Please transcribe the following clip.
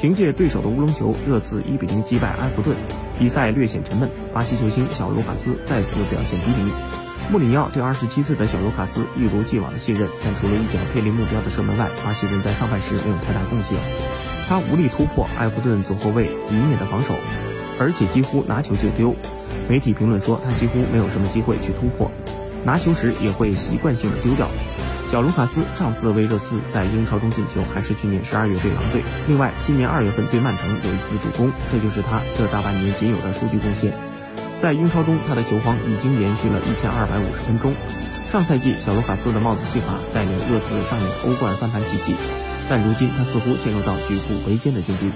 凭借对手的乌龙球，热刺1比0击败埃弗顿，比赛略显沉闷。巴西球星小卢卡斯再次表现低迷。穆里尼奥对27岁的小卢卡斯一如既往的信任，但除了一脚偏离目标的射门外，巴西人在上半时没有太大贡献。他无力突破埃弗顿左后卫迪涅的防守，而且几乎拿球就丢。媒体评论说他几乎没有什么机会去突破，拿球时也会习惯性的丢掉。小卢卡斯上次为热刺在英超中进球还是去年十二月对狼队，另外今年二月份对曼城有一次助攻，这就是他这大半年仅有的数据贡献。在英超中，他的球荒已经延续了一千二百五十分钟。上赛季小卢卡斯的帽子戏法带领热刺上演欧冠翻盘奇迹，但如今他似乎陷入到举步维艰的境地。